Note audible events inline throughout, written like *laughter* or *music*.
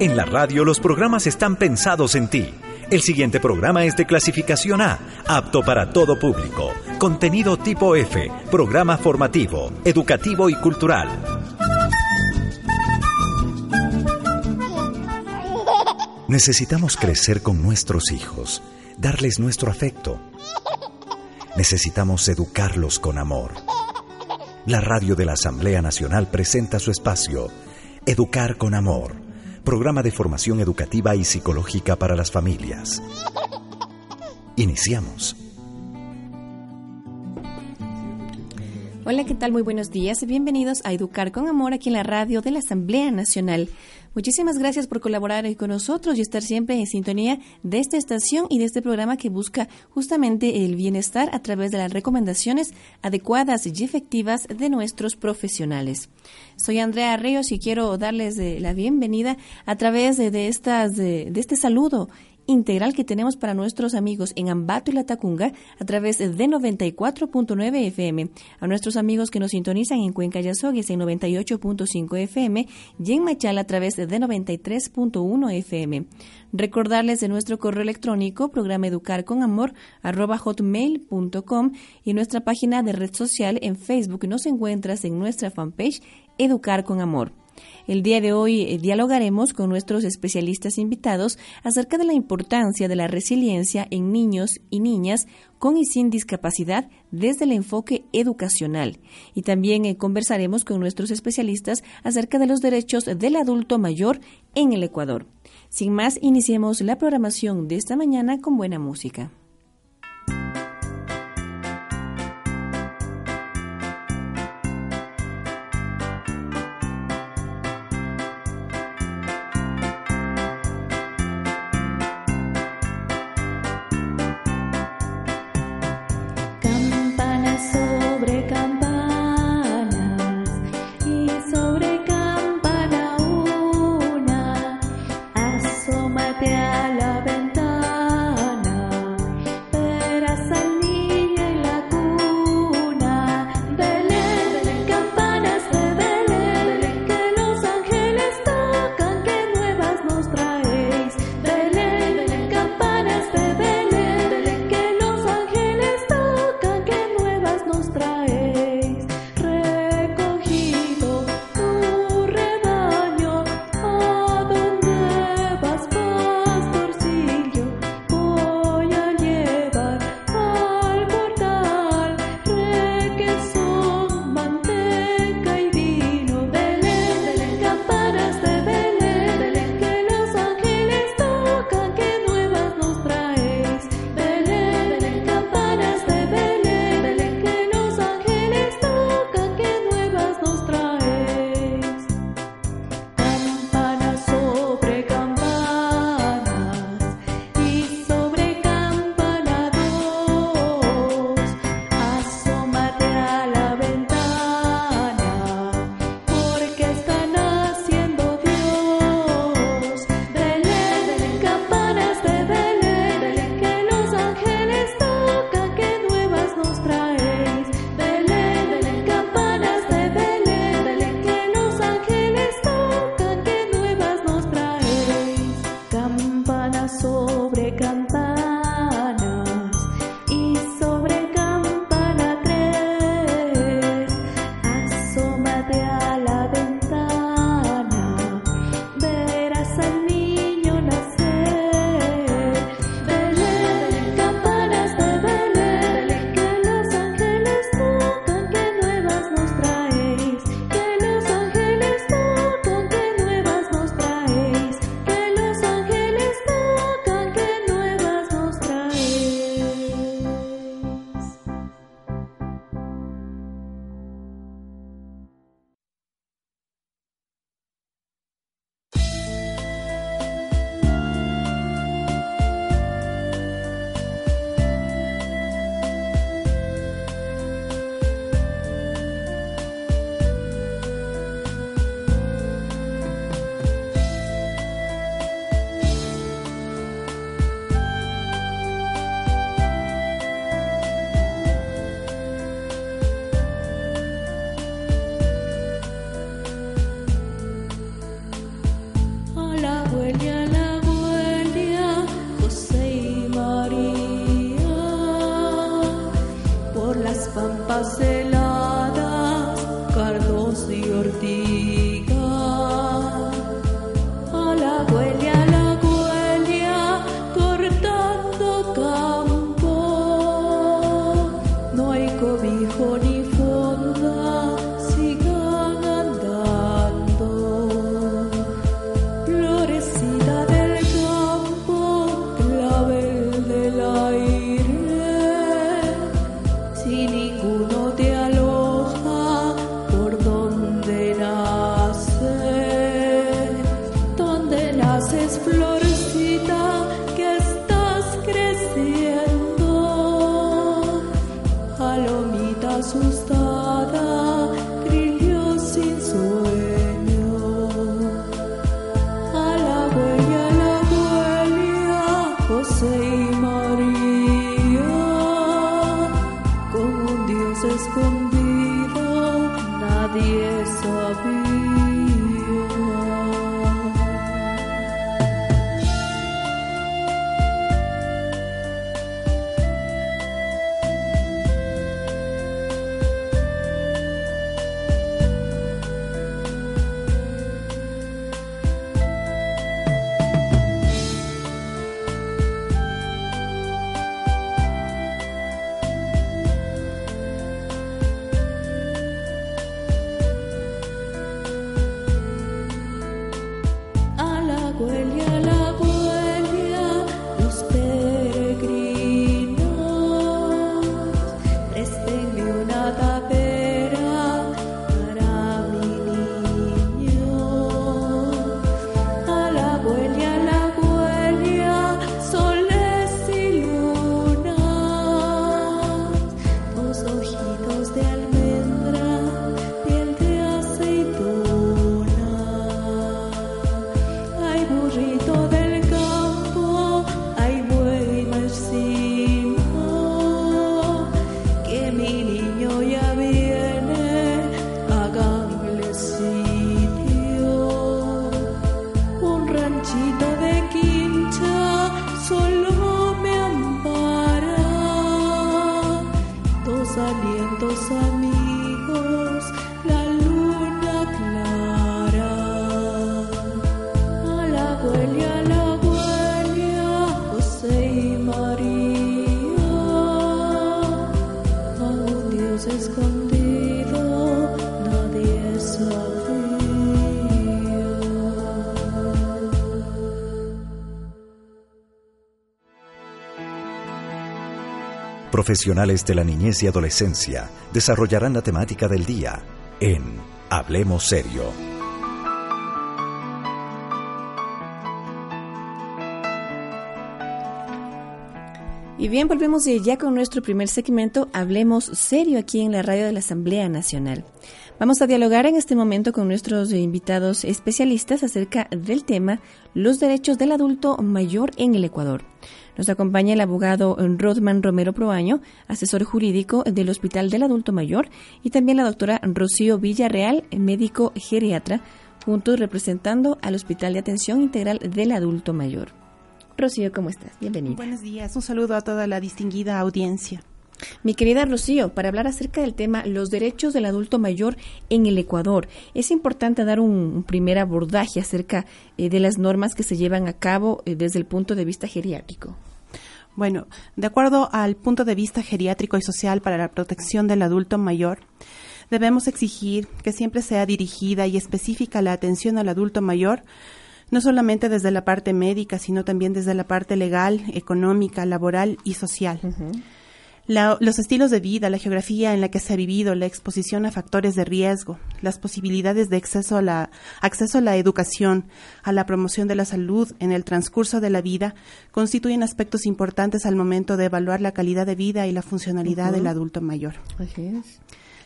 En la radio los programas están pensados en ti. El siguiente programa es de clasificación A, apto para todo público. Contenido tipo F, programa formativo, educativo y cultural. Necesitamos crecer con nuestros hijos, darles nuestro afecto. Necesitamos educarlos con amor. La radio de la Asamblea Nacional presenta su espacio, Educar con Amor programa de formación educativa y psicológica para las familias. Iniciamos. Hola, ¿qué tal? Muy buenos días. Bienvenidos a Educar con Amor aquí en la radio de la Asamblea Nacional. Muchísimas gracias por colaborar con nosotros y estar siempre en sintonía de esta estación y de este programa que busca justamente el bienestar a través de las recomendaciones adecuadas y efectivas de nuestros profesionales. Soy Andrea Ríos y quiero darles eh, la bienvenida a través de, estas, de este saludo integral que tenemos para nuestros amigos en Ambato y La Tacunga a través de 94.9 FM, a nuestros amigos que nos sintonizan en Cuenca Yazogues en 98.5 FM y en Machala a través de 93.1 FM. Recordarles de nuestro correo electrónico programa educar y nuestra página de red social en Facebook nos encuentras en nuestra fanpage Educar con Amor. El día de hoy eh, dialogaremos con nuestros especialistas invitados acerca de la importancia de la resiliencia en niños y niñas con y sin discapacidad desde el enfoque educacional. Y también eh, conversaremos con nuestros especialistas acerca de los derechos del adulto mayor en el Ecuador. Sin más, iniciemos la programación de esta mañana con buena música. Profesionales de la niñez y adolescencia desarrollarán la temática del día en Hablemos Serio. Y bien, volvemos ya con nuestro primer segmento, Hablemos Serio, aquí en la radio de la Asamblea Nacional. Vamos a dialogar en este momento con nuestros invitados especialistas acerca del tema Los derechos del adulto mayor en el Ecuador. Nos acompaña el abogado Rodman Romero Proaño, asesor jurídico del Hospital del Adulto Mayor, y también la doctora Rocío Villarreal, médico geriatra, juntos representando al Hospital de Atención Integral del Adulto Mayor. Rocío, ¿cómo estás? Bienvenida. Buenos días, un saludo a toda la distinguida audiencia. Mi querida Rocío, para hablar acerca del tema los derechos del adulto mayor en el Ecuador, es importante dar un, primer abordaje acerca eh, de las normas que se llevan a cabo eh, desde el punto de vista geriátrico. Bueno, de acuerdo al punto de vista geriátrico y social para la protección del adulto mayor, debemos exigir que siempre sea dirigida y específica la atención al adulto mayor, no solamente desde la parte médica, sino también desde la parte legal, económica, laboral y social los estilos de vida, la geografía en la que se ha vivido, la exposición a factores de riesgo, las posibilidades de acceso a la, acceso a la educación, a la promoción de la salud en el transcurso de la vida, constituyen aspectos importantes al momento de evaluar la calidad de vida y la funcionalidad del adulto mayor.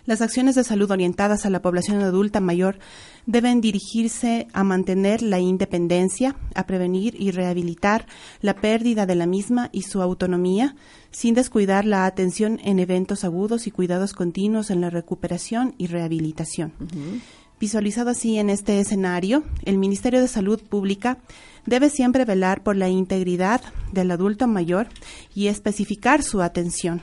Las acciones de salud orientadas a la población adulta mayor deben dirigirse a mantener la independencia, a prevenir y rehabilitar la pérdida de la misma y su autonomía, sin descuidar la atención en eventos agudos y cuidados continuos en la recuperación y rehabilitación. Visualizado así en este escenario, el Ministerio de Salud Pública debe siempre velar por la integridad del adulto mayor y especificar su atención,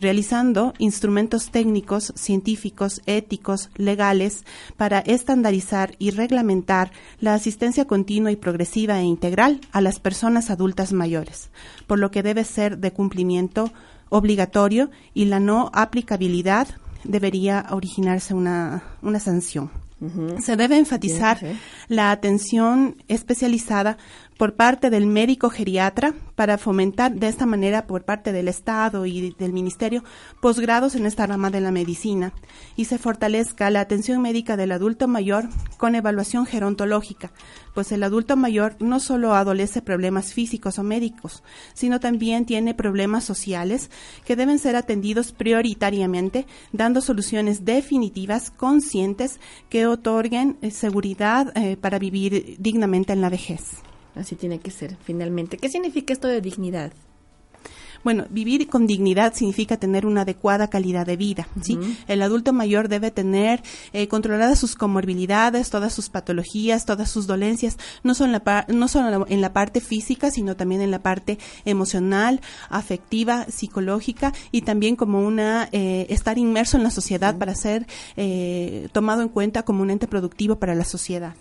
realizando instrumentos técnicos, científicos, éticos, legales, para estandarizar y reglamentar la asistencia continua y progresiva e integral a las personas adultas mayores, por lo que debe ser de cumplimiento obligatorio y la no aplicabilidad debería originarse una, una sanción. Se debe enfatizar la atención especializada por parte del médico geriatra para fomentar de esta manera por parte del Estado y del Ministerio posgrados en esta rama de la medicina y se fortalezca la atención médica del adulto mayor con evaluación gerontológica, pues el adulto mayor no solo adolece problemas físicos o médicos, sino también tiene problemas sociales que deben ser atendidos prioritariamente, dando soluciones definitivas, conscientes, que otorguen eh, seguridad eh, para vivir dignamente en la vejez. Así tiene que ser, finalmente. ¿Qué significa esto de dignidad? Bueno, vivir con dignidad significa tener una adecuada calidad de vida, ¿sí? El adulto mayor debe tener eh, controladas sus comorbilidades, todas sus patologías, todas sus dolencias, no solo en la, no solo en la parte física, sino también en la parte emocional, afectiva, psicológica y también como una, eh, estar inmerso en la sociedad para ser eh, tomado en cuenta como un ente productivo para la sociedad.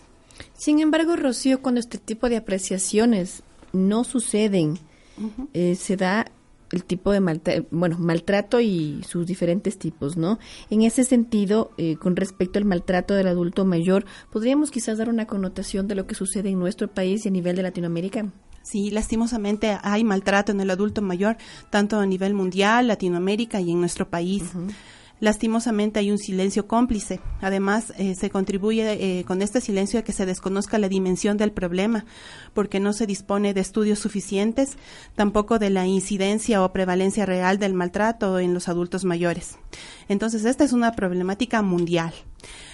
Sin embargo, Rocío, cuando este tipo de apreciaciones no suceden, eh, se da el tipo de maltrato, bueno, maltrato y sus diferentes tipos, ¿no? En ese sentido, eh, con respecto al maltrato del adulto mayor, ¿podríamos quizás dar una connotación de lo que sucede en nuestro país y a nivel de Latinoamérica? Sí, lastimosamente hay maltrato en el adulto mayor, tanto a nivel mundial, Latinoamérica y en nuestro país. Lastimosamente hay un silencio cómplice. Además, eh, se contribuye eh, con este silencio a que se desconozca la dimensión del problema, porque no se dispone de estudios suficientes, tampoco de la incidencia o prevalencia real del maltrato en los adultos mayores. Entonces, esta es una problemática mundial,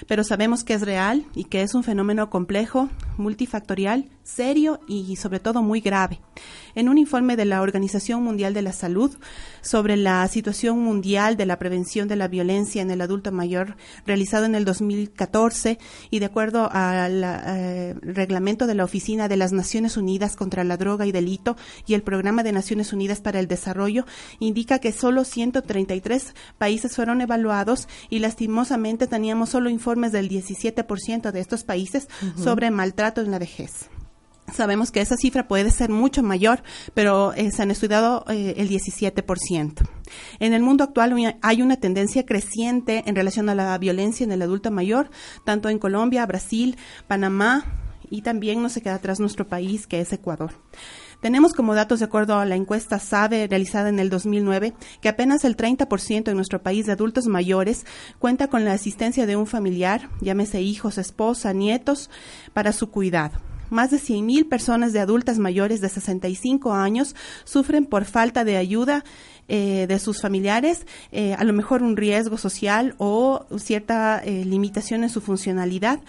pero sabemos que es real y que es un fenómeno complejo, multifactorial, serio y sobre todo muy grave. En un informe de la Organización Mundial de la Salud sobre la situación mundial de la prevención de la violencia en el adulto mayor, realizado en el 2014 y de acuerdo al eh, reglamento de la Oficina de las Naciones Unidas contra la Droga y Delito y el Programa de Naciones Unidas para el Desarrollo, indica que solo 133 países fueron evaluados y lastimosamente teníamos solo informes del 17% de estos países sobre maltrato en la vejez. Sabemos que esa cifra puede ser mucho mayor, pero eh, se han estudiado eh, el 17%. En el mundo actual hay una tendencia creciente en relación a la violencia en el adulto mayor, tanto en Colombia, Brasil, Panamá y también no se queda atrás nuestro país, que es Ecuador. Tenemos como datos, de acuerdo a la encuesta SABE realizada en el 2009, que apenas el 30% en nuestro país de adultos mayores cuenta con la asistencia de un familiar, llámese hijos, esposa, nietos, para su cuidado más de 100.000 personas de adultas mayores de 65 años sufren por falta de ayuda eh, de sus familiares, eh, a lo mejor un riesgo social o cierta eh, limitación en su funcionalidad.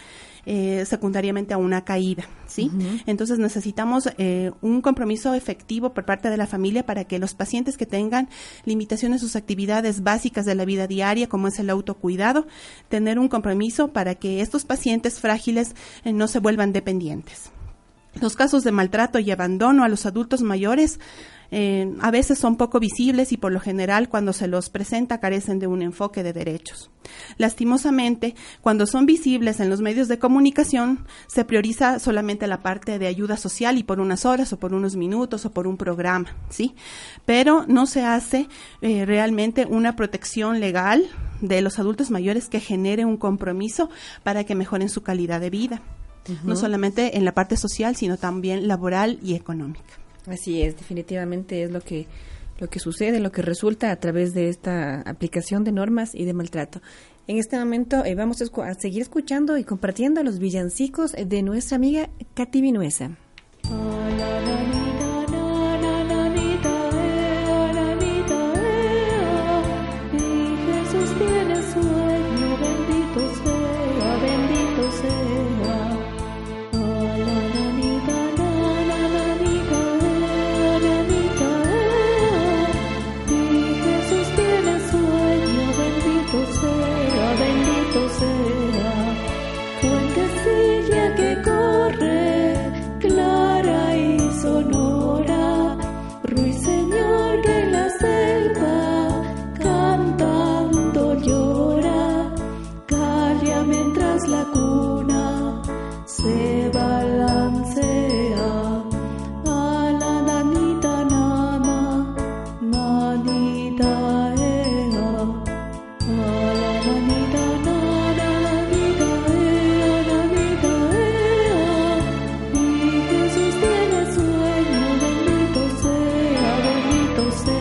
Secundariamente a una caída, ¿sí? Entonces necesitamos un compromiso efectivo por parte de la familia para que los pacientes que tengan limitaciones en sus actividades básicas de la vida diaria, como es el autocuidado, tener un compromiso para que estos pacientes frágiles no se vuelvan dependientes. Los casos de maltrato y abandono a los adultos mayores eh, a veces son poco visibles y por lo general cuando se los presenta carecen de un enfoque de derechos. Lastimosamente, cuando son visibles en los medios de comunicación, se prioriza solamente la parte de ayuda social y por unas horas o por unos minutos o por un programa, ¿sí? Pero no se hace eh, realmente una protección legal de los adultos mayores que genere un compromiso para que mejoren su calidad de vida no solamente en la parte social, sino también laboral y económica. Así es, definitivamente es lo que lo que sucede, lo que resulta a través de esta aplicación de normas y de maltrato. En este momento eh, vamos a, seguir escuchando y compartiendo los villancicos de nuestra amiga Katy Vinuesa. those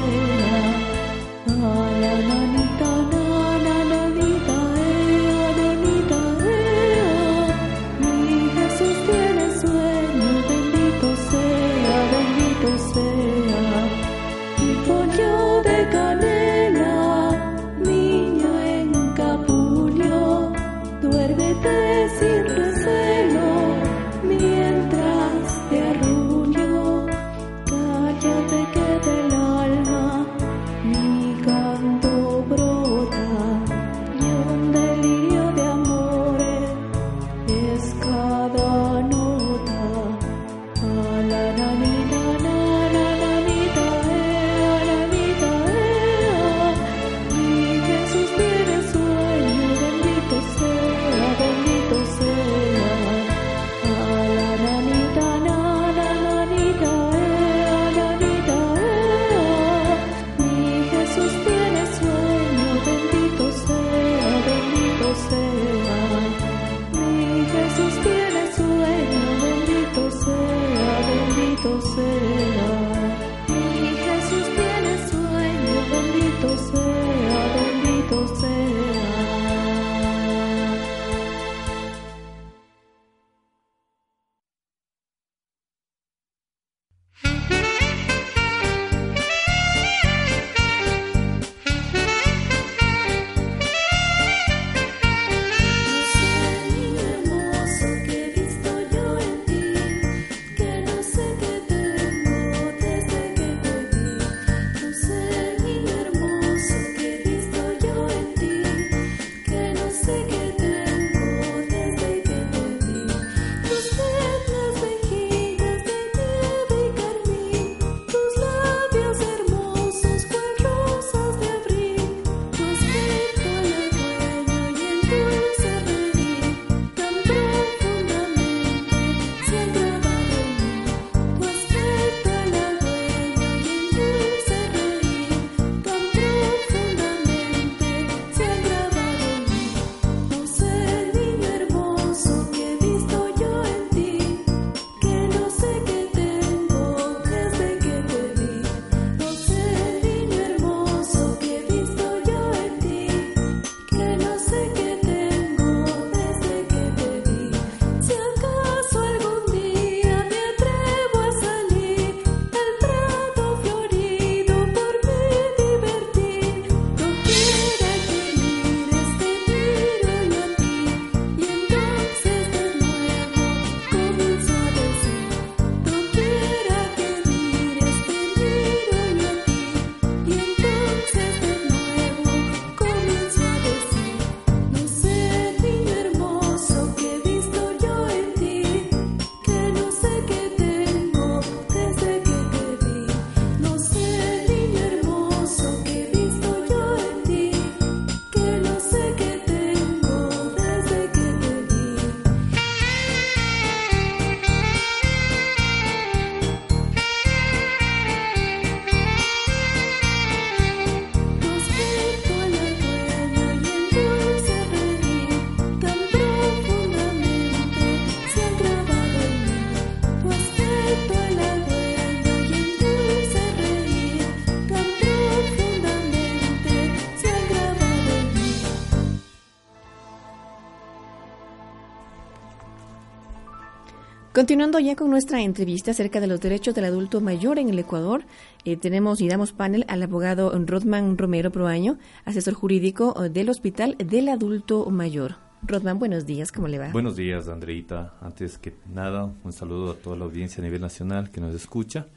Continuando ya con nuestra entrevista acerca de los derechos del adulto mayor en el Ecuador, eh, tenemos y damos panel al abogado Rodman Romero Proaño, asesor jurídico eh, del Hospital del Adulto Mayor. Rodman, buenos días, ¿cómo le va? Buenos días, Andreita. Antes que nada, un saludo a toda la audiencia a nivel nacional que nos escucha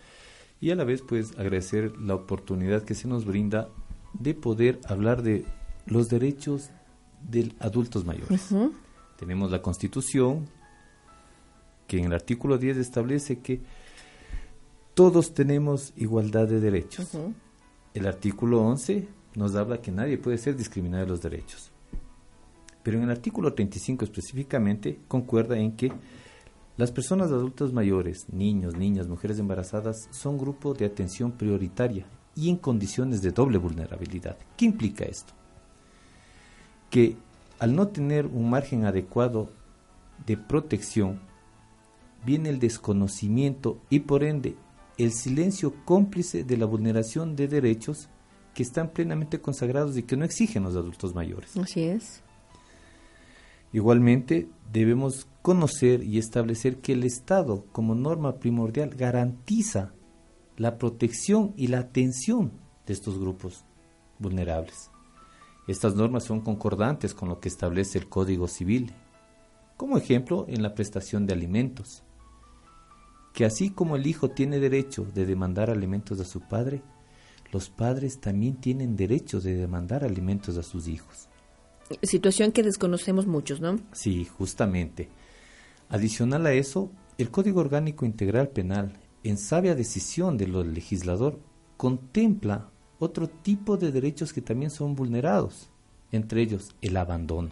y a la vez, pues, agradecer la oportunidad que se nos brinda de poder hablar de los derechos de adultos mayores. Tenemos la Constitución, que en el artículo 10 establece que todos tenemos igualdad de derechos. El artículo 11 nos habla que nadie puede ser discriminado de los derechos. Pero en el artículo 35 específicamente concuerda en que las personas adultas mayores, niños, niñas, mujeres embarazadas, son grupo de atención prioritaria y en condiciones de doble vulnerabilidad. ¿Qué implica esto? Que al no tener un margen adecuado de protección, viene el desconocimiento y por ende el silencio cómplice de la vulneración de derechos que están plenamente consagrados y que no exigen los adultos mayores. Así es. Igualmente, debemos conocer y establecer que el Estado, como norma primordial, garantiza la protección y la atención de estos grupos vulnerables. Estas normas son concordantes con lo que establece el Código Civil, como ejemplo en la prestación de alimentos, que así como el hijo tiene derecho de demandar alimentos a su padre, los padres también tienen derecho de demandar alimentos a sus hijos. Situación que desconocemos muchos, ¿no? Sí, justamente. Adicional a eso, el Código Orgánico Integral Penal, en sabia decisión del legislador, contempla otro tipo de derechos que también son vulnerados, entre ellos el abandono.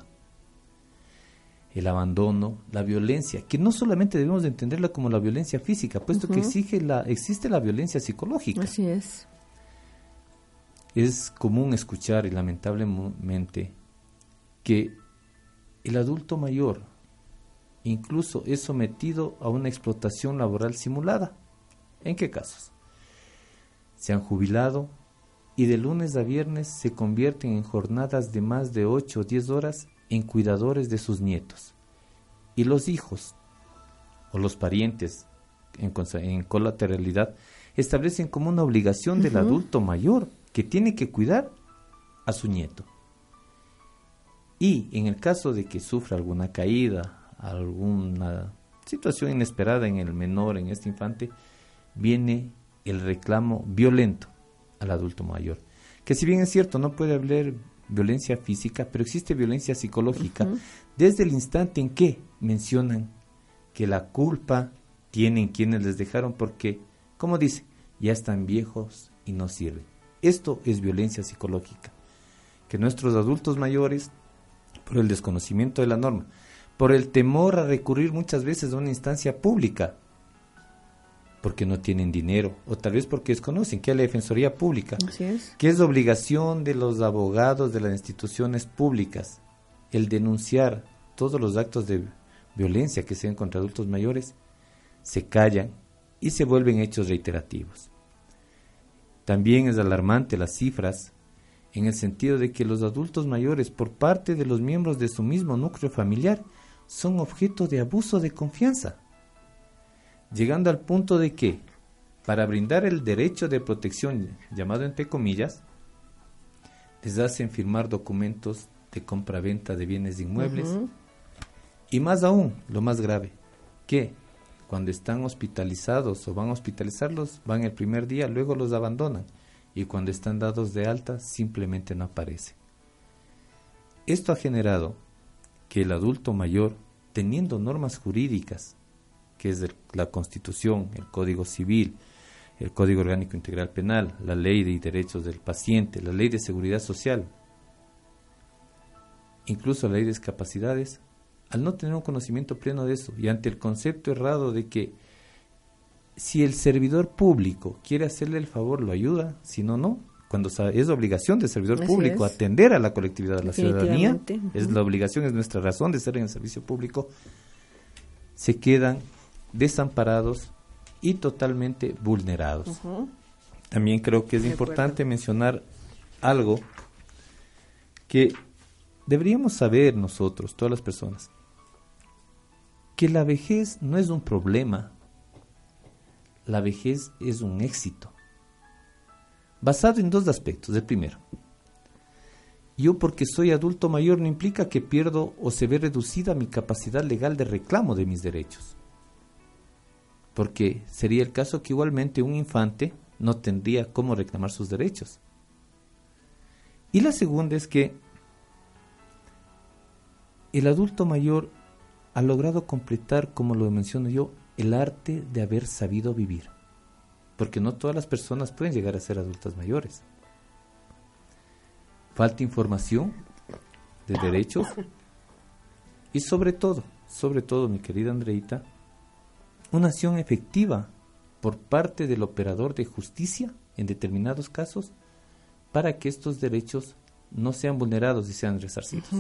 El abandono, la violencia, que no solamente debemos de entenderla como la violencia física, puesto que exige la, existe la violencia psicológica. Así es. Es común escuchar, y lamentablemente, que el adulto mayor incluso es sometido a una explotación laboral simulada. ¿En qué casos? Se han jubilado y de lunes a viernes se convierten en jornadas de más de 8 o 10 horas en cuidadores de sus nietos. Y los hijos o los parientes en, colateralidad establecen como una obligación del adulto mayor que tiene que cuidar a su nieto. Y en el caso de que sufra alguna caída, alguna situación inesperada en el menor, en este infante, viene el reclamo violento al adulto mayor. Que si bien es cierto, no puede haber violencia física, pero existe violencia psicológica desde el instante en que mencionan que la culpa tienen quienes les dejaron porque, como dice, ya están viejos y no sirven. Esto es violencia psicológica. Que nuestros adultos mayores, por el desconocimiento de la norma, por el temor a recurrir muchas veces a una instancia pública, porque no tienen dinero, o tal vez porque desconocen que es la Defensoría Pública, que es obligación de los abogados de las instituciones públicas el denunciar todos los actos de violencia que sean contra adultos mayores, se callan y se vuelven hechos reiterativos. También es alarmante las cifras en el sentido de que los adultos mayores por parte de los miembros de su mismo núcleo familiar son objeto de abuso de confianza llegando al punto de que, para brindar el derecho de protección, llamado entre comillas, les hacen firmar documentos de compraventa de bienes inmuebles. Y más aún, lo más grave, que cuando están hospitalizados o van a hospitalizarlos, van el primer día, luego los abandonan. Y cuando están dados de alta simplemente no aparecen. Esto ha generado que el adulto mayor, teniendo normas jurídicas que es la Constitución, el Código Civil, el Código Orgánico Integral Penal, la Ley de Derechos del Paciente, la Ley de Seguridad Social, incluso la Ley de Discapacidades, al no tener un conocimiento pleno de eso y ante el concepto errado de que si el servidor público quiere hacerle el favor, lo ayuda, si no, no. Cuando es obligación del servidor público atender a la colectividad, a la ciudadanía, es la obligación, es nuestra razón de ser en el servicio público, se quedan desamparados y totalmente vulnerados. También creo que es importante mencionar algo que deberíamos saber nosotros, todas las personas, que la vejez no es un problema, la vejez es un éxito, basado en dos aspectos. El primero, yo porque soy adulto mayor no implica que pierdo o se ve reducida mi capacidad legal de reclamo de mis derechos porque sería el caso que igualmente un infante no tendría cómo reclamar sus derechos. Y la segunda es que el adulto mayor ha logrado completar, como lo menciono yo, el arte de haber sabido vivir. Porque no todas las personas pueden llegar a ser adultas mayores. Falta información de derechos y sobre todo, sobre todo, mi querida Andreita, una acción efectiva por parte del operador de justicia en determinados casos para que estos derechos no sean vulnerados y sean resarcidos.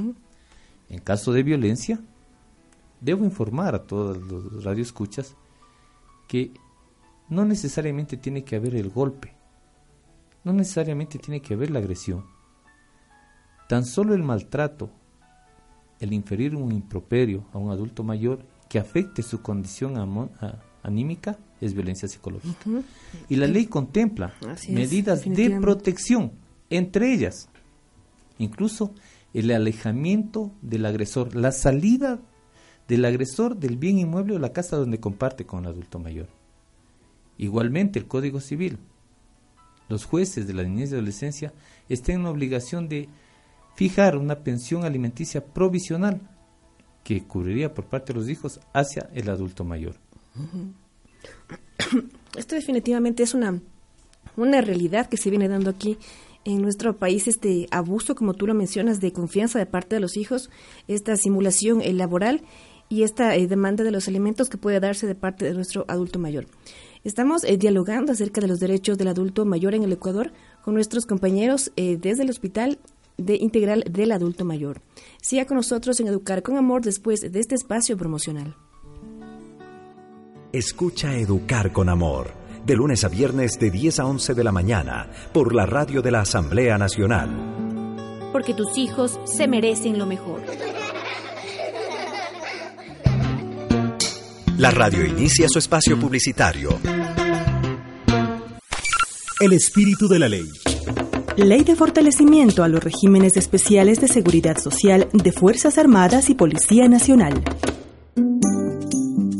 En caso de violencia, debo informar a todos los radioescuchas que no necesariamente tiene que haber el golpe, no necesariamente tiene que haber la agresión. Tan solo el maltrato, el inferir un improperio a un adulto mayor que afecte su condición anímica es violencia psicológica. Y la ley contempla medidas de protección, entre ellas incluso el alejamiento del agresor, la salida del agresor del bien inmueble o la casa donde comparte con el adulto mayor. Igualmente el Código Civil. Los jueces de la niñez y adolescencia están en la obligación de fijar una pensión alimenticia provisional que cubriría por parte de los hijos hacia el adulto mayor. *coughs* Esto definitivamente es una, una realidad que se viene dando aquí en nuestro país, este abuso, como tú lo mencionas, de confianza de parte de los hijos, esta simulación eh, laboral y esta eh, demanda de los alimentos que puede darse de parte de nuestro adulto mayor. Estamos eh, dialogando acerca de los derechos del adulto mayor en el Ecuador con nuestros compañeros desde el Hospital de Integral del Adulto Mayor. Siga con nosotros en Educar con Amor después de este espacio promocional. Escucha Educar con Amor, de lunes a viernes de 10 a 11 de la mañana, por la radio de la Asamblea Nacional. Porque tus hijos se merecen lo mejor. La radio inicia su espacio publicitario. El espíritu de la ley. Ley de fortalecimiento a los regímenes especiales de seguridad social de Fuerzas Armadas y Policía Nacional.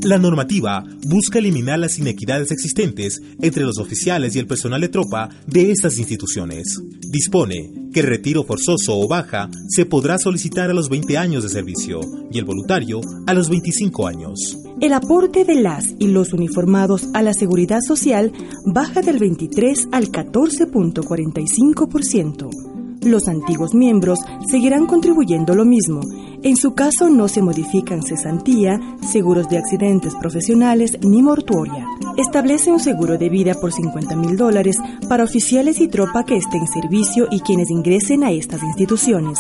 La normativa busca eliminar las inequidades existentes entre los oficiales y el personal de tropa de estas instituciones. Dispone que el retiro forzoso o baja se podrá solicitar a los 20 años de servicio y el voluntario a los 25 años. El aporte de las y los uniformados a la seguridad social baja del 23 al 14.45%. Los antiguos miembros seguirán contribuyendo lo mismo. En su caso no se modifican cesantía, seguros de accidentes profesionales ni mortuoria. Establece un seguro de vida por 50 mil dólares para oficiales y tropa que estén en servicio y quienes ingresen a estas instituciones.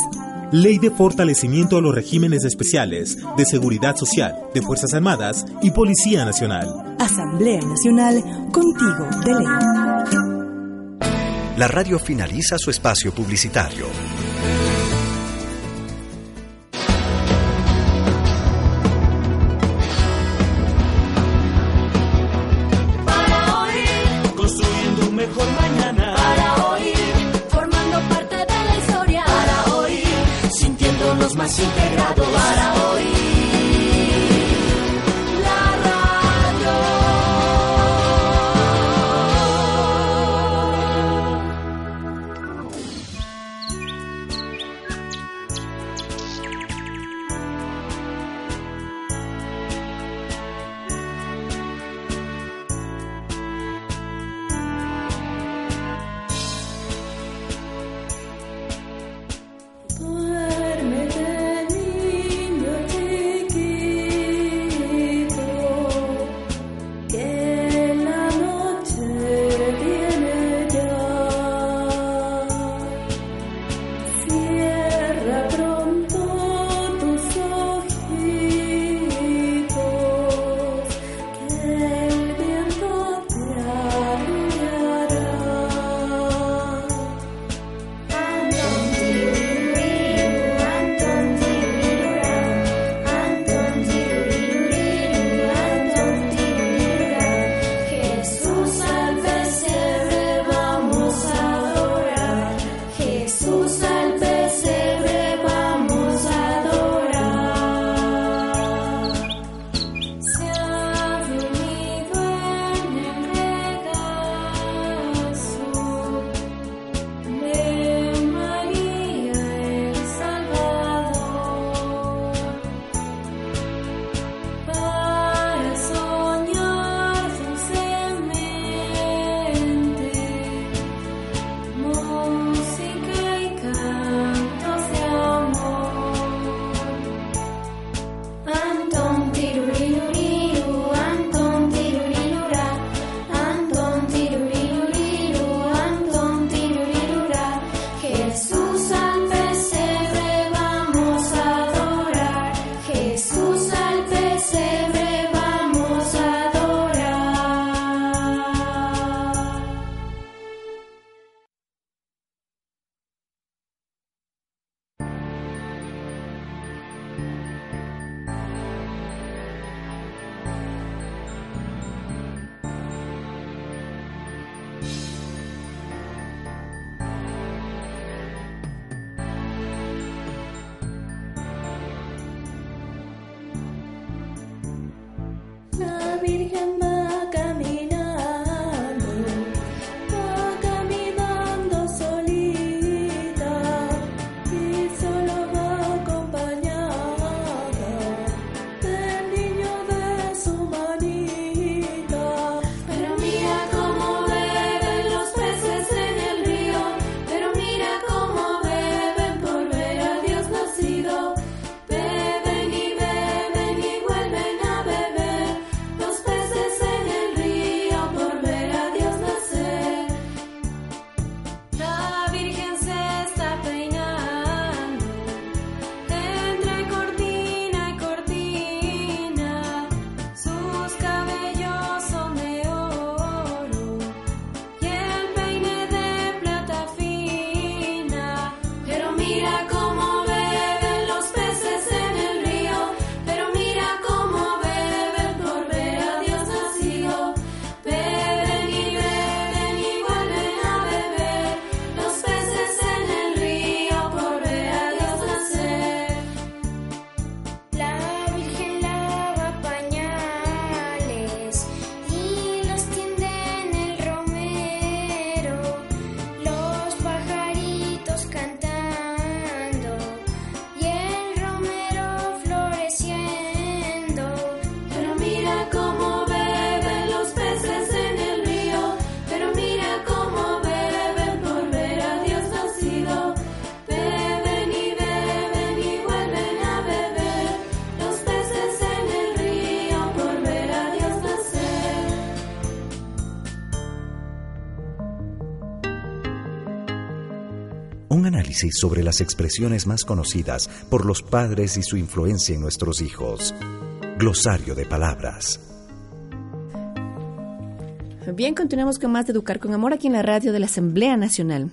Ley de fortalecimiento a los regímenes especiales de seguridad social de Fuerzas Armadas y Policía Nacional. Asamblea Nacional, contigo de ley la radio finaliza su espacio publicitario. Sobre las expresiones más conocidas por los padres y su influencia en nuestros hijos. Glosario de palabras. Bien, continuamos con más de Educar con Amor aquí en la radio de la Asamblea Nacional.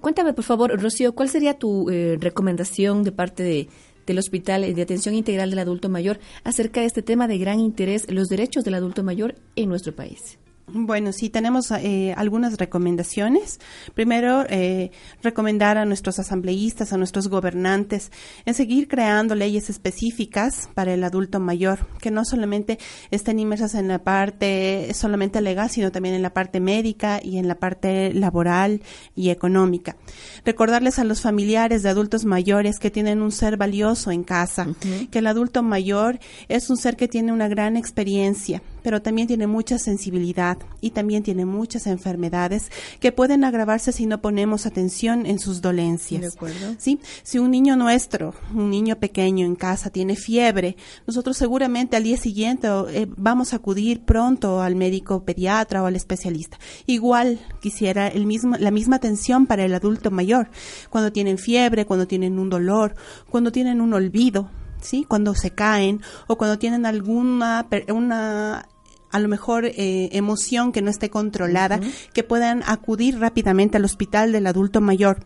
Cuéntame, por favor, Rocío, ¿cuál sería tu eh, recomendación de parte de, del Hospital de Atención Integral del Adulto Mayor acerca de este tema de gran interés, los derechos del adulto mayor en nuestro país? Bueno, sí, tenemos eh, algunas recomendaciones. Primero, eh, recomendar a nuestros asambleístas, a nuestros gobernantes, en seguir creando leyes específicas para el adulto mayor, que no solamente estén inmersas en la parte solamente legal, sino también en la parte médica y en la parte laboral y económica. Recordarles a los familiares de adultos mayores que tienen un ser valioso en casa, que el adulto mayor es un ser que tiene una gran experiencia, pero también tiene mucha sensibilidad y también tiene muchas enfermedades que pueden agravarse si no ponemos atención en sus dolencias. ¿Sí? Si un niño nuestro, un niño pequeño en casa tiene fiebre, nosotros seguramente al día siguiente eh, vamos a acudir pronto al médico pediatra o al especialista. Igual quisiera el mismo, la misma atención para el adulto mayor, cuando tienen fiebre, cuando tienen un dolor, cuando tienen un olvido, ¿sí? Cuando se caen o cuando tienen alguna una a lo mejor eh, emoción que no esté controlada, que puedan acudir rápidamente al hospital del adulto mayor.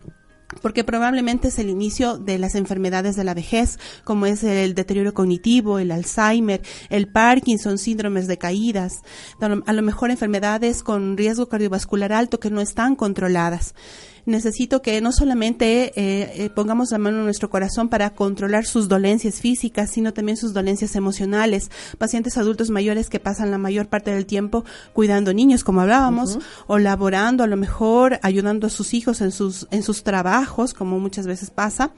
Porque probablemente es el inicio de las enfermedades de la vejez, como es el deterioro cognitivo, el Alzheimer, el Parkinson, síndromes de caídas, a lo mejor enfermedades con riesgo cardiovascular alto que no están controladas necesito que no solamente eh, eh, pongamos la mano en nuestro corazón para controlar sus dolencias físicas, sino también sus dolencias emocionales. Pacientes adultos mayores que pasan la mayor parte del tiempo cuidando niños, como hablábamos, o laborando, a lo mejor ayudando a sus hijos en sus, en sus trabajos, como muchas veces pasa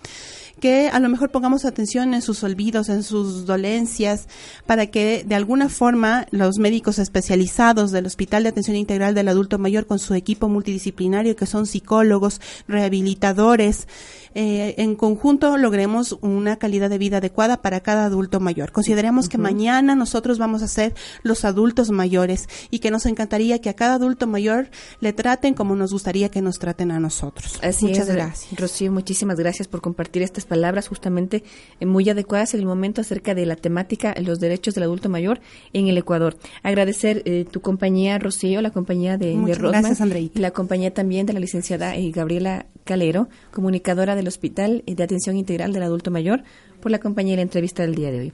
que a lo mejor pongamos atención en sus olvidos, en sus dolencias, para que de alguna forma los médicos especializados del Hospital de Atención Integral del Adulto Mayor con su equipo multidisciplinario, que son psicólogos, rehabilitadores, eh, en conjunto logremos una calidad de vida adecuada para cada adulto mayor. Consideramos que mañana nosotros vamos a ser los adultos mayores y que nos encantaría que a cada adulto mayor le traten como nos gustaría que nos traten a nosotros. Muchas gracias. Rocío, muchísimas gracias por compartir estas palabras justamente eh, muy adecuadas en el momento acerca de la temática los derechos del adulto mayor en el Ecuador. Agradecer eh, tu compañía, Rocío, la compañía de, de Gracias, y la compañía también de la licenciada Gabriela Calero, comunicadora de Hospital de Atención Integral del Adulto Mayor, por la compañía y la entrevista del día de hoy.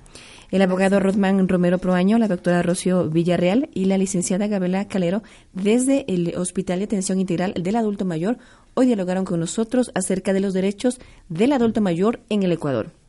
El abogado Rodman Romero Proaño, la doctora Rocío Villarreal y la licenciada Gabriela Calero, desde el Hospital de Atención Integral del Adulto Mayor, hoy dialogaron con nosotros acerca de los derechos del adulto mayor en el Ecuador.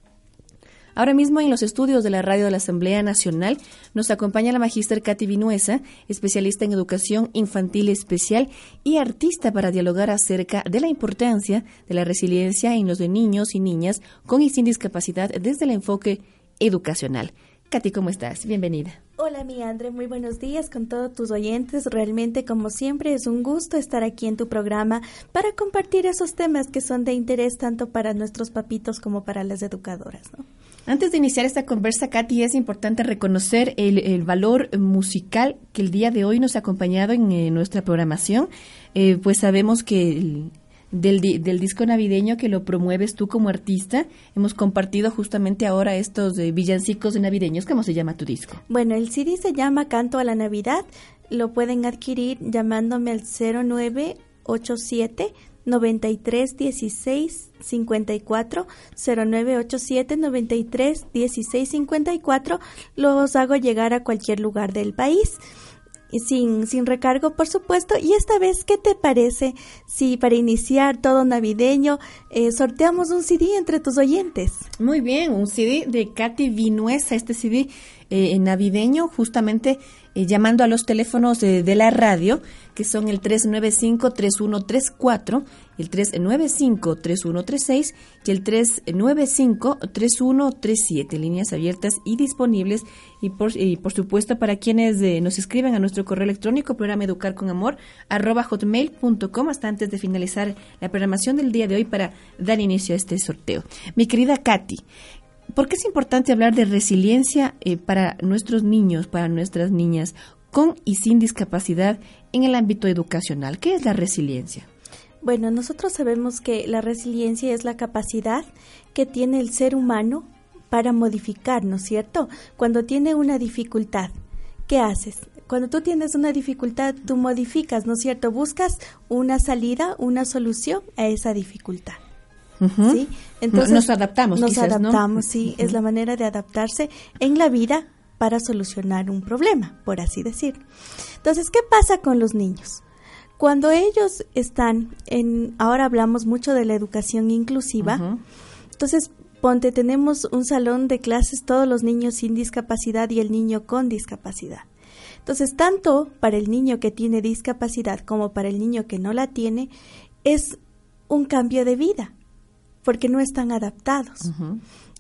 Ahora mismo en los estudios de la radio de la Asamblea Nacional nos acompaña la magíster Katy Vinuesa, especialista en educación infantil especial y artista para dialogar acerca de la importancia de la resiliencia en los de niños y niñas con y sin discapacidad desde el enfoque educacional. Katy, ¿cómo estás? Bienvenida. Hola, mi André, muy buenos días con todos tus oyentes. Realmente, como siempre, es un gusto estar aquí en tu programa para compartir esos temas que son de interés tanto para nuestros papitos como para las educadoras. ¿no? Antes de iniciar esta conversa, Katy, es importante reconocer el, valor musical que el día de hoy nos ha acompañado en eh, nuestra programación. Eh, pues sabemos que del, del, disco navideño que lo promueves tú como artista, hemos compartido justamente ahora estos eh, villancicos navideños. ¿Cómo se llama tu disco? Bueno, el CD se llama Canto a la Navidad. Lo pueden adquirir llamándome al 0987 93 16 54 0987 93 16 54 los hago llegar a cualquier lugar del país sin, sin recargo, por supuesto. Y esta vez, ¿qué te parece si para iniciar todo navideño eh, sorteamos un CD entre tus oyentes? Muy bien, un CD de Katy Vinuesa, este CD eh, navideño, justamente eh, llamando a los teléfonos de la radio, que son el 395-3134, el 395-3136 y el 395-3137, líneas abiertas y disponibles. Y por, y por supuesto, para quienes eh, nos escriben a nuestro correo electrónico, programa educar con amor, arroba hotmail.com, hasta antes de finalizar la programación del día de hoy para dar inicio a este sorteo. Mi querida Katy, ¿Por qué es importante hablar de resiliencia eh, para nuestros niños, para nuestras niñas, con y sin discapacidad en el ámbito educacional? ¿Qué es la resiliencia? Bueno, nosotros sabemos que la resiliencia es la capacidad que tiene el ser humano para modificar, ¿no es cierto? Cuando tiene una dificultad, ¿qué haces? Cuando tú tienes una dificultad, tú modificas, ¿no es cierto? Buscas una salida, una solución a esa dificultad. ¿Sí? Entonces, nos adaptamos. Nos adaptamos, sí. Es la manera de adaptarse en la vida para solucionar un problema, por así decir. Entonces, ¿qué pasa con los niños? Cuando ellos están en, ahora hablamos mucho de la educación inclusiva, entonces ponte, tenemos un salón de clases, todos los niños sin discapacidad y el niño con discapacidad. Entonces, tanto para el niño que tiene discapacidad como para el niño que no la tiene, es un cambio de vida, porque no están adaptados.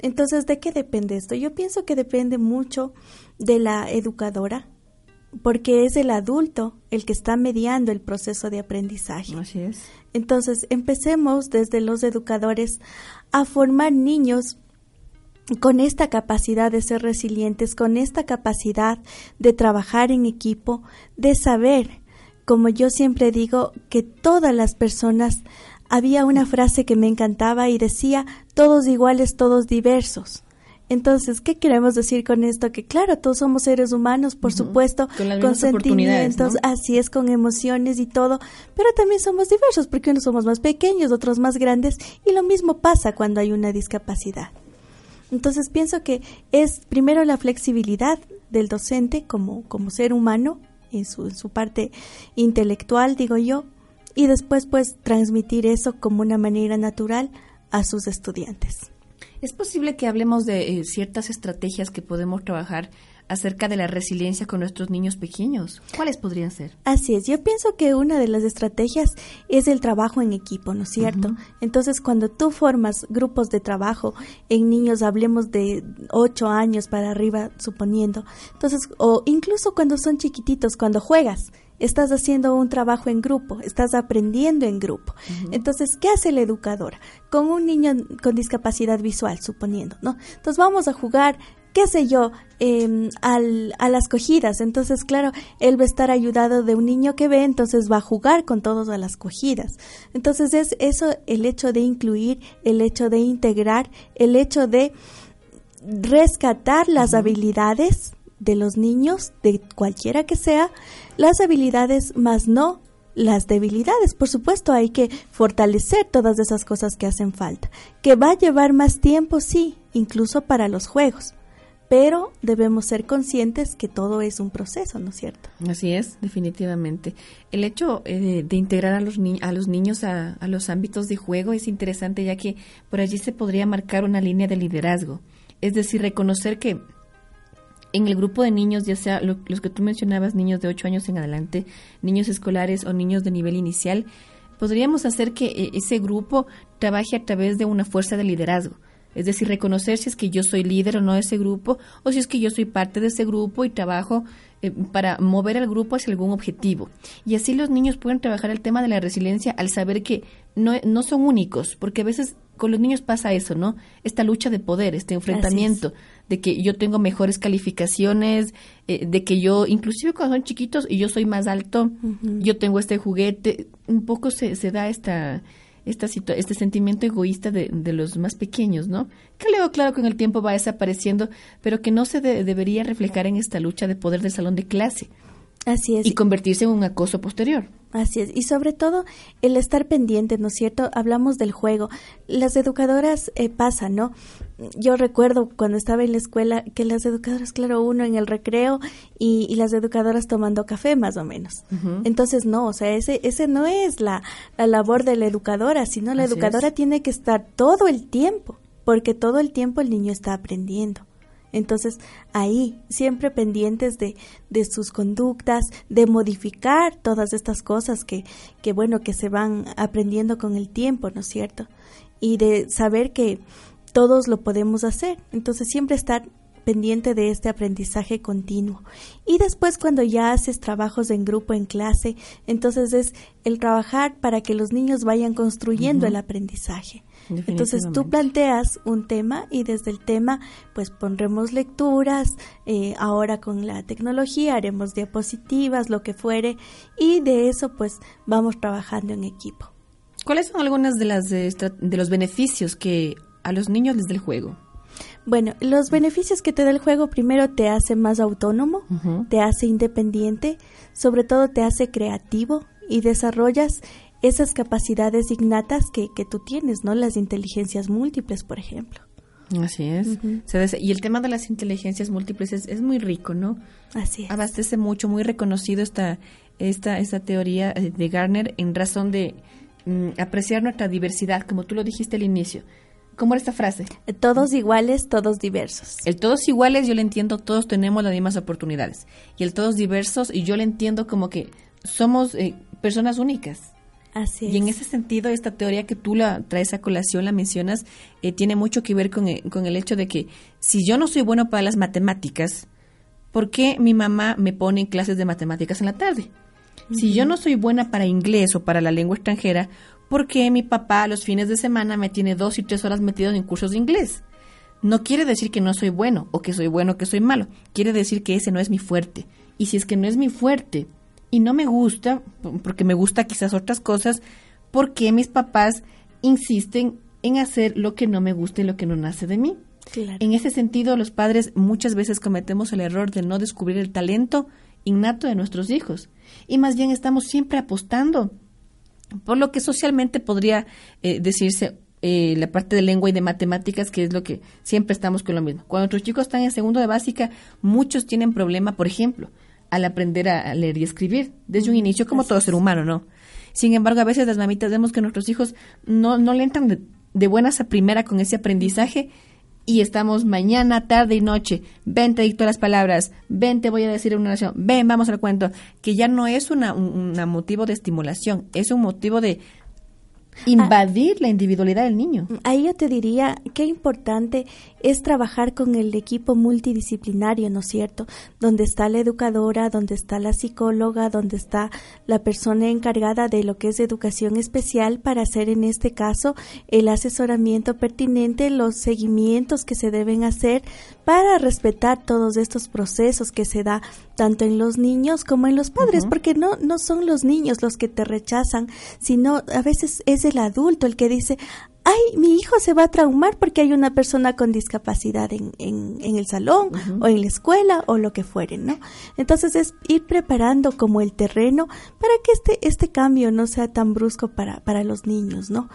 Entonces, ¿de qué depende esto? Yo pienso que depende mucho de la educadora, porque es el adulto el que está mediando el proceso de aprendizaje. Así es. Entonces, empecemos desde los educadores a formar niños con esta capacidad de ser resilientes, con esta capacidad de trabajar en equipo, de saber, como yo siempre digo, que todas las personas, había una frase que me encantaba y decía, todos iguales, todos diversos. Entonces, ¿qué queremos decir con esto? Que claro, todos somos seres humanos, por supuesto, con, sentimientos, así es, con emociones y todo, pero también somos diversos, porque unos somos más pequeños, otros más grandes, y lo mismo pasa cuando hay una discapacidad. Entonces, pienso que es primero la flexibilidad del docente como, como ser humano, en su, en su parte intelectual, digo yo, y después, pues, transmitir eso como una manera natural a sus estudiantes. ¿Es posible que hablemos de eh, ciertas estrategias que podemos trabajar acerca de la resiliencia con nuestros niños pequeños? ¿Cuáles podrían ser? Así es, yo pienso que una de las estrategias es el trabajo en equipo, ¿no es cierto? Entonces, cuando tú formas grupos de trabajo en niños, hablemos de ocho años para arriba, suponiendo, entonces, o incluso cuando son chiquititos, cuando juegas, estás haciendo un trabajo en grupo, estás aprendiendo en grupo. Entonces, ¿qué hace la educadora? Con un niño con discapacidad visual, suponiendo, ¿no? Entonces vamos a jugar qué sé yo, em, al, a las cogidas. Entonces, claro, él va a estar ayudado de un niño que ve, entonces va a jugar con todos a las cogidas. Entonces, es eso el hecho de incluir, el hecho de integrar, el hecho de rescatar las habilidades de los niños, de cualquiera que sea, las habilidades más no las debilidades. Por supuesto, hay que fortalecer todas esas cosas que hacen falta. Que va a llevar más tiempo, sí, incluso para los juegos. Pero debemos ser conscientes que todo es un proceso, ¿no es cierto? Así es, definitivamente. El hecho eh, de integrar a los, a los niños a los ámbitos de juego es interesante, ya que por allí se podría marcar una línea de liderazgo. Es decir, reconocer que en el grupo de niños, ya sea los que tú mencionabas, niños de 8 años en adelante, niños escolares o niños de nivel inicial, podríamos hacer que eh, ese grupo trabaje a través de una fuerza de liderazgo. Es decir, reconocer si es que yo soy líder o no de ese grupo, o si es que yo soy parte de ese grupo y trabajo eh, para mover al grupo hacia algún objetivo. Y así los niños pueden trabajar el tema de la resiliencia al saber que no, no son únicos, porque a veces con los niños pasa eso, ¿no? Esta lucha de poder, este enfrentamiento, de que yo tengo mejores calificaciones, eh, de que yo, inclusive cuando son chiquitos y yo soy más alto, yo tengo este juguete, un poco se, se da esta, esta este sentimiento egoísta de, de, los más pequeños, ¿no? Que luego, claro, con el tiempo va desapareciendo, pero que no se debería reflejar en esta lucha de poder del salón de clase. Así es. Y convertirse en un acoso posterior. Así es. Y sobre todo el estar pendiente, ¿no es cierto? Hablamos del juego. Las educadoras eh, pasan, ¿no? Yo recuerdo cuando estaba en la escuela que las educadoras, claro, uno en el recreo y, las educadoras tomando café más o menos. Entonces, no, o sea, ese, ese no es la, la labor de la educadora, sino la educadora tiene que estar todo el tiempo, porque todo el tiempo el niño está aprendiendo. Entonces, ahí, siempre pendientes de, de sus conductas, de modificar todas estas cosas que, que, bueno, que se van aprendiendo con el tiempo, ¿no es cierto? Y de saber que todos lo podemos hacer. Entonces, siempre estar pendiente de este aprendizaje continuo. Y después cuando ya haces trabajos en grupo, en clase, entonces es el trabajar para que los niños vayan construyendo el aprendizaje. Entonces tú planteas un tema y desde el tema pues pondremos lecturas, eh, ahora con la tecnología haremos diapositivas, lo que fuere, y de eso pues vamos trabajando en equipo. ¿Cuáles son algunas de las de, de los beneficios que a los niños les da el juego? Bueno, los beneficios que te da el juego primero te hace más autónomo, te hace independiente, sobre todo te hace creativo y desarrollas esas capacidades innatas que, que tú tienes, ¿no? Las inteligencias múltiples, por ejemplo. Así es. Y el tema de las inteligencias múltiples es, es, muy rico, ¿no? Así es. Abastece mucho, muy reconocido esta, esta, esta teoría eh, de Garner en razón de mm, apreciar nuestra diversidad, como tú lo dijiste al inicio. ¿Cómo era esta frase? Todos iguales, todos diversos. El todos iguales, yo le entiendo, todos tenemos las mismas oportunidades. Y el todos diversos, y yo le entiendo como que somos eh, personas únicas. Así y en ese sentido, esta teoría que tú la traes a colación, la mencionas, eh, tiene mucho que ver con, eh, con el hecho de que si yo no soy bueno para las matemáticas, ¿por qué mi mamá me pone en clases de matemáticas en la tarde? Si yo no soy buena para inglés o para la lengua extranjera, ¿por qué mi papá a los fines de semana me tiene dos y tres horas metido en cursos de inglés? No quiere decir que no soy bueno o que soy bueno o que soy malo. Quiere decir que ese no es mi fuerte. Y si es que no es mi fuerte, y no me gusta, porque me gusta quizás otras cosas, porque mis papás insisten en hacer lo que no me gusta y lo que no nace de mí. En ese sentido, los padres muchas veces cometemos el error de no descubrir el talento innato de nuestros hijos y más bien estamos siempre apostando por lo que socialmente podría eh, decirse eh, la parte de lengua y de matemáticas, que es lo que siempre estamos con lo mismo. Cuando nuestros chicos están en segundo de básica, muchos tienen problema, por ejemplo, al aprender a leer y escribir desde un inicio como todo ser humano, ¿no? Sin embargo, a veces las mamitas vemos que nuestros hijos no, no le entran de, buenas a primera con ese aprendizaje y estamos mañana, tarde y noche. Ven, te dicto las palabras. Ven, te voy a decir una oración. Ven, vamos al cuento. Que ya no es una, un motivo de estimulación, es un motivo de, invadir la individualidad del niño. Ahí yo te diría qué importante es trabajar con el equipo multidisciplinario, ¿no es cierto? Donde está la educadora, donde está la psicóloga, donde está la persona encargada de lo que es educación especial para hacer en este caso el asesoramiento pertinente, los seguimientos que se deben hacer para respetar todos estos procesos que se da tanto en los niños como en los padres, porque no, no son los niños los que te rechazan, sino a veces es el adulto el que dice, ay, mi hijo se va a traumar porque hay una persona con discapacidad en, en, el salón o en la escuela o lo que fuere, ¿no? Entonces es ir preparando como el terreno para que este, este cambio no sea tan brusco para, para los niños, ¿no?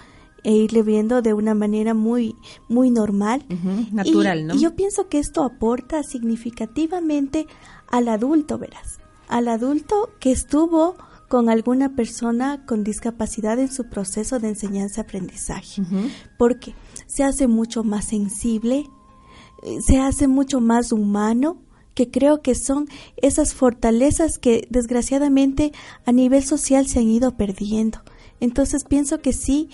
E irle viendo de una manera muy muy normal natural ¿no? y yo pienso que esto aporta significativamente al adulto verás al adulto que estuvo con alguna persona con discapacidad en su proceso de enseñanza-aprendizaje, porque se hace mucho más sensible, eh, se hace mucho más humano, que creo que son esas fortalezas que desgraciadamente a nivel social se han ido perdiendo. Entonces pienso que sí,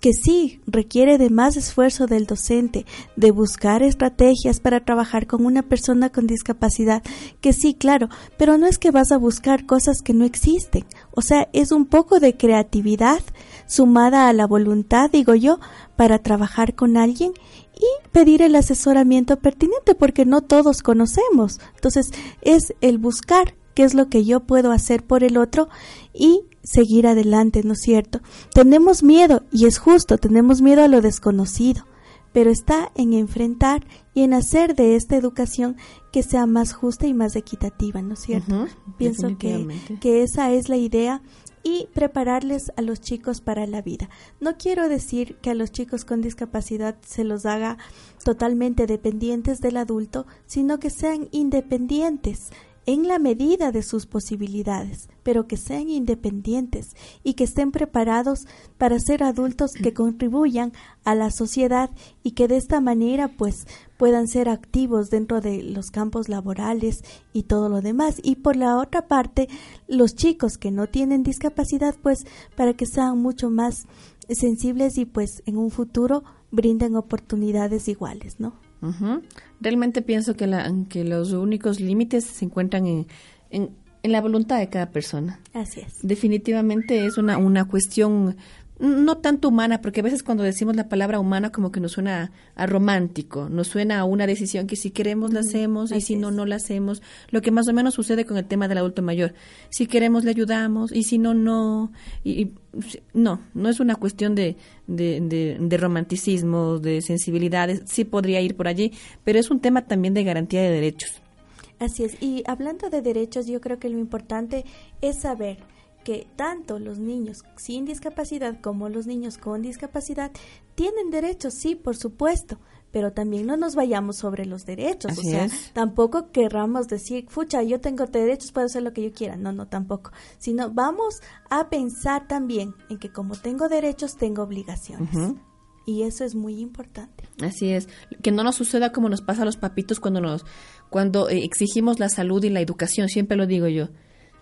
que sí requiere de más esfuerzo del docente, de buscar estrategias para trabajar con una persona con discapacidad, que sí, claro, pero no es que vas a buscar cosas que no existen, o sea, es un poco de creatividad sumada a la voluntad, digo yo, para trabajar con alguien y pedir el asesoramiento pertinente, porque no todos conocemos. Entonces, es el buscar qué es lo que yo puedo hacer por el otro y seguir adelante, ¿no es cierto? Tenemos miedo, y es justo, tenemos miedo a lo desconocido, pero está en enfrentar y en hacer de esta educación que sea más justa y más equitativa, ¿no es cierto? Pienso que, que esa es la idea y prepararles a los chicos para la vida. No quiero decir que a los chicos con discapacidad se los haga totalmente dependientes del adulto, sino que sean independientes en la medida de sus posibilidades, pero que sean independientes y que estén preparados para ser adultos que contribuyan a la sociedad y que de esta manera pues puedan ser activos dentro de los campos laborales y todo lo demás. Y por la otra parte, los chicos que no tienen discapacidad pues para que sean mucho más sensibles y pues en un futuro brinden oportunidades iguales, ¿no? Realmente pienso que, la, que los únicos límites se encuentran en, en, la voluntad de cada persona. Así es. Definitivamente es una, una cuestión no tanto humana, porque a veces cuando decimos la palabra humana como que nos suena a romántico, nos suena a una decisión que si queremos la hacemos y si no, no la hacemos. Lo que más o menos sucede con el tema del adulto mayor. Si queremos le ayudamos y si no, no. Y, no, no es una cuestión de, de, de, romanticismo, de sensibilidades, sí podría ir por allí, pero es un tema también de garantía de derechos. Así es, y hablando de derechos, yo creo que lo importante es saber que tanto los niños sin discapacidad como los niños con discapacidad tienen derechos, sí, por supuesto, pero también no nos vayamos sobre los derechos, o sea, tampoco querramos decir, fucha, yo tengo derechos, puedo hacer lo que yo quiera, no, no, tampoco, sino vamos a pensar también en que como tengo derechos, tengo obligaciones. Y eso es muy importante. Así es, que no nos suceda como nos pasa a los papitos cuando nos cuando eh, exigimos la salud y la educación, siempre lo digo yo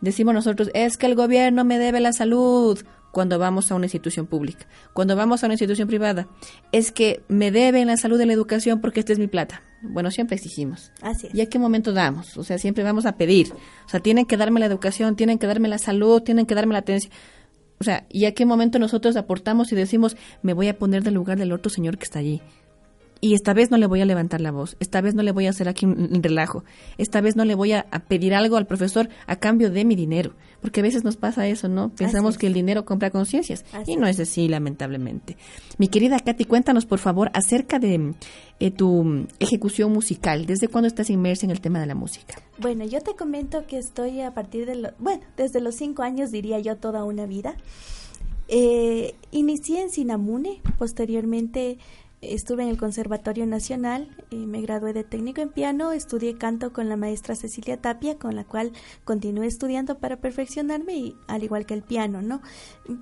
Decimos nosotros, es que el gobierno me debe la salud cuando vamos a una institución pública. Cuando vamos a una institución privada, es que me deben la salud y la educación porque esta es mi plata. Bueno, siempre exigimos. Así es. ¿Y a qué momento damos? O sea, siempre vamos a pedir. O sea, tienen que darme la educación, tienen que darme la salud, tienen que darme la atención. O sea, ¿y a qué momento nosotros aportamos y decimos, me voy a poner del lugar del otro señor que está allí? Y esta vez no le voy a levantar la voz, esta vez no le voy a hacer aquí un, relajo, esta vez no le voy a, pedir algo al profesor a cambio de mi dinero, porque a veces nos pasa eso, ¿no? Pensamos que el dinero compra conciencias y no es así, lamentablemente. Mi querida Katy, cuéntanos por favor acerca de eh, tu ejecución musical, ¿desde cuándo estás inmersa en el tema de la música? Bueno, yo te comento que estoy a partir de, lo, bueno, desde los cinco años diría yo toda una vida. Eh, inicié en Sinamune, posteriormente Estuve en el Conservatorio Nacional, y me gradué de técnico en piano, estudié canto con la maestra Cecilia Tapia, con la cual continué estudiando para perfeccionarme, y, al igual que el piano, ¿no?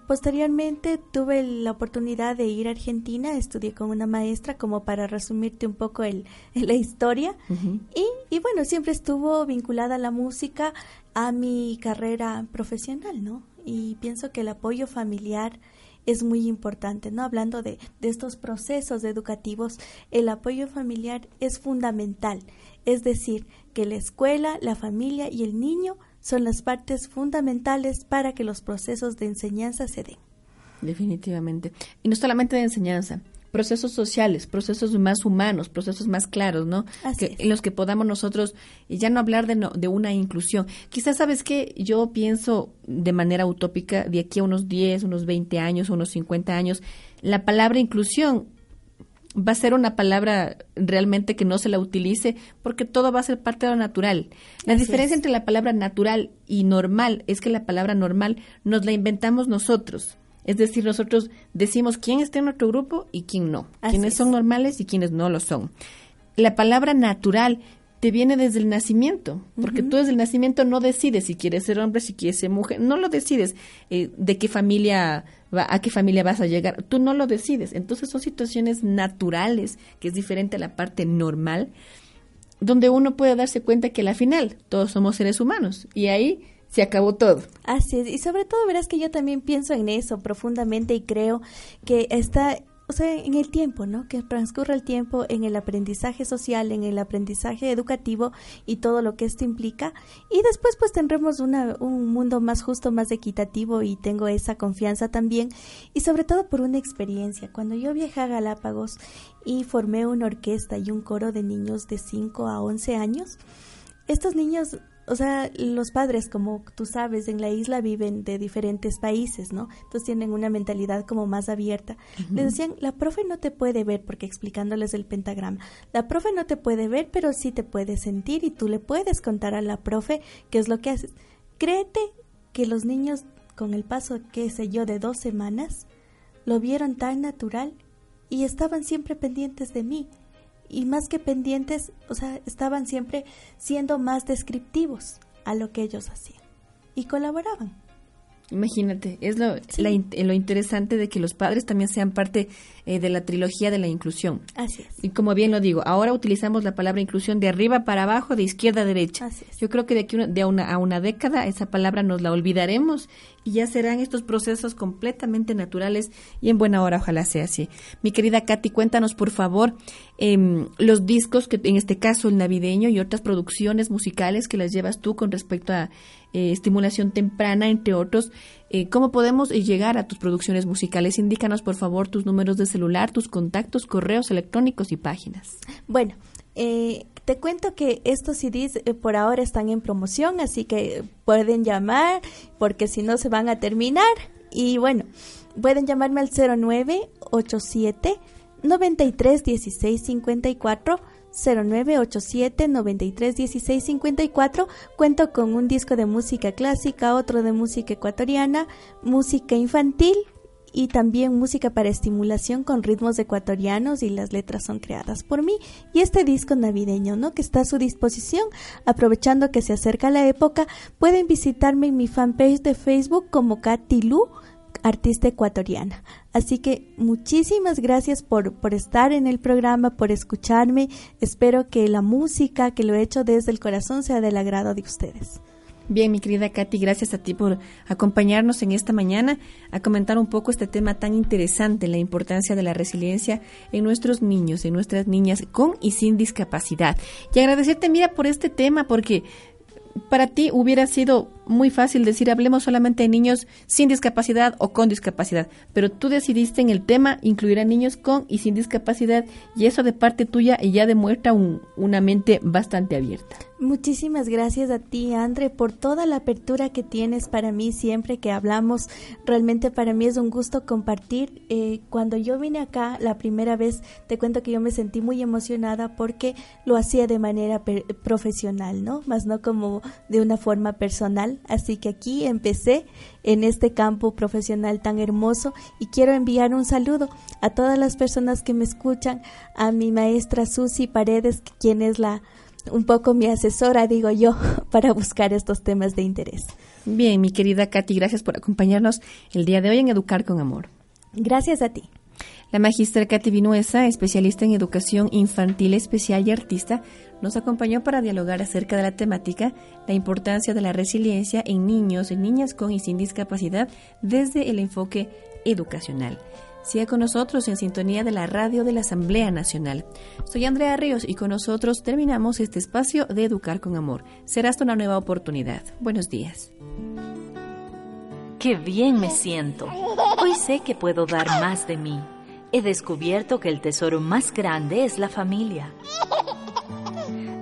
Posteriormente tuve la oportunidad de ir a Argentina, estudié con una maestra como para resumirte un poco el, *laughs* la historia, y, y bueno, siempre estuvo vinculada a la música a mi carrera profesional, ¿no? Y pienso que el apoyo familiar es muy importante, ¿no? Hablando de, de estos procesos educativos, el apoyo familiar es fundamental. Es decir, que la escuela, la familia y el niño son las partes fundamentales para que los procesos de enseñanza se den. Definitivamente. Y no solamente de enseñanza, procesos sociales, procesos más humanos, procesos más claros, ¿no? Que, en los que podamos nosotros ya no hablar de, de una inclusión. Quizás, ¿sabes que Yo pienso de manera utópica, de aquí a unos 10, unos 20 años, unos 50 años, la palabra inclusión va a ser una palabra realmente que no se la utilice porque todo va a ser parte de lo natural. La diferencia entre la palabra natural y normal es que la palabra normal nos la inventamos nosotros. Es decir, nosotros decimos quién está en nuestro grupo y quién no, quiénes son normales y quiénes no lo son. La palabra natural te viene desde el nacimiento, porque tú desde el nacimiento no decides si quieres ser hombre, si quieres ser mujer, no lo decides eh, de qué familia va, a qué familia vas a llegar, tú no lo decides. Entonces son situaciones naturales, que es diferente a la parte normal, donde uno puede darse cuenta que al final todos somos seres humanos y ahí se acabó todo. Así es, y sobre todo verás que yo también pienso en eso profundamente y creo que está o sea, en el tiempo, ¿no? Que transcurra el tiempo en el aprendizaje social, en el aprendizaje educativo y todo lo que esto implica. Y después pues tendremos una, un mundo más justo, más equitativo y tengo esa confianza también. Y sobre todo por una experiencia. Cuando yo viajé a Galápagos y formé una orquesta y un coro de niños de 5 a 11 años, estos niños o sea, los padres, como tú sabes, en la isla viven de diferentes países, ¿no? Entonces tienen una mentalidad como más abierta. Les decían, la profe no te puede ver, porque explicándoles el pentagrama, la profe no te puede ver, pero sí te puede sentir y tú le puedes contar a la profe qué es lo que haces. Créete que los niños, con el paso, qué sé yo, de dos semanas, lo vieron tan natural y estaban siempre pendientes de mí y más que pendientes, o sea, estaban siempre siendo más descriptivos a lo que ellos hacían y colaboraban. Imagínate, es lo, lo interesante de que los padres también sean parte eh, de la trilogía de la inclusión. Así es. Y como bien lo digo, ahora utilizamos la palabra inclusión de arriba para abajo, de izquierda a derecha. Así es. Yo creo que de aquí de una, a una década esa palabra nos la olvidaremos y ya serán estos procesos completamente naturales y en buena hora ojalá sea así. Mi querida Katy, cuéntanos por favor em, los discos, que en este caso el navideño y otras producciones musicales que las llevas tú con respecto a eh, estimulación temprana, entre otros, eh, ¿cómo podemos llegar a tus producciones musicales? Indícanos, por favor, tus números de celular, tus contactos, correos electrónicos y páginas. Bueno, eh, te cuento que estos CDs eh, por ahora están en promoción, así que pueden llamar porque si no se van a terminar. Y bueno, pueden llamarme al 0987 93 16 54 0987 93 16 54. Cuento con un disco de música clásica, otro de música ecuatoriana, música infantil y también música para estimulación con ritmos ecuatorianos y las letras son creadas por mí. Y este disco navideño, ¿no? Que está a su disposición, aprovechando que se acerca la época, pueden visitarme en mi fanpage de Facebook como Katy Lu artista ecuatoriana. Así que muchísimas gracias por, por estar en el programa, por escucharme. Espero que la música que lo he hecho desde el corazón sea del agrado de ustedes. Bien, mi querida Katy, gracias a ti por acompañarnos en esta mañana a comentar un poco este tema tan interesante, la importancia de la resiliencia en nuestros niños, en nuestras niñas con y sin discapacidad. Y agradecerte, mira, por este tema, porque para ti hubiera sido muy fácil decir hablemos solamente de niños sin discapacidad o con discapacidad, pero tú decidiste en el tema incluir a niños con y sin discapacidad y eso de parte tuya ya demuestra una mente bastante abierta. Muchísimas gracias a ti, Andre, por toda la apertura que tienes para mí siempre que hablamos. Realmente para mí es un gusto compartir. Eh, cuando yo vine acá la primera vez, te cuento que yo me sentí muy emocionada porque lo hacía de manera profesional, ¿no? Más no como de una forma personal. Así que aquí empecé en este campo profesional tan hermoso y quiero enviar un saludo a todas las personas que me escuchan, a mi maestra Susi Paredes, quien es la un poco mi asesora, digo yo, *laughs* para buscar estos temas de interés. Bien, mi querida Katy, gracias por acompañarnos el día de hoy en Educar con Amor. Gracias a ti. La magistra Katy Vinuesa, especialista en educación infantil especial y artista, nos acompañó para dialogar acerca de la temática, la importancia de la resiliencia en niños y niñas con y sin discapacidad desde el enfoque educacional. Siga con nosotros en sintonía de la radio de la Asamblea Nacional. Soy Andrea Ríos y con nosotros terminamos este espacio de Educar con Amor. Será hasta una nueva oportunidad. Buenos días. Qué bien me siento. Hoy sé que puedo dar más de mí. He descubierto que el tesoro más grande es la familia.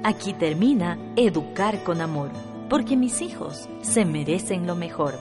Aquí termina Educar con Amor, porque mis hijos se merecen lo mejor.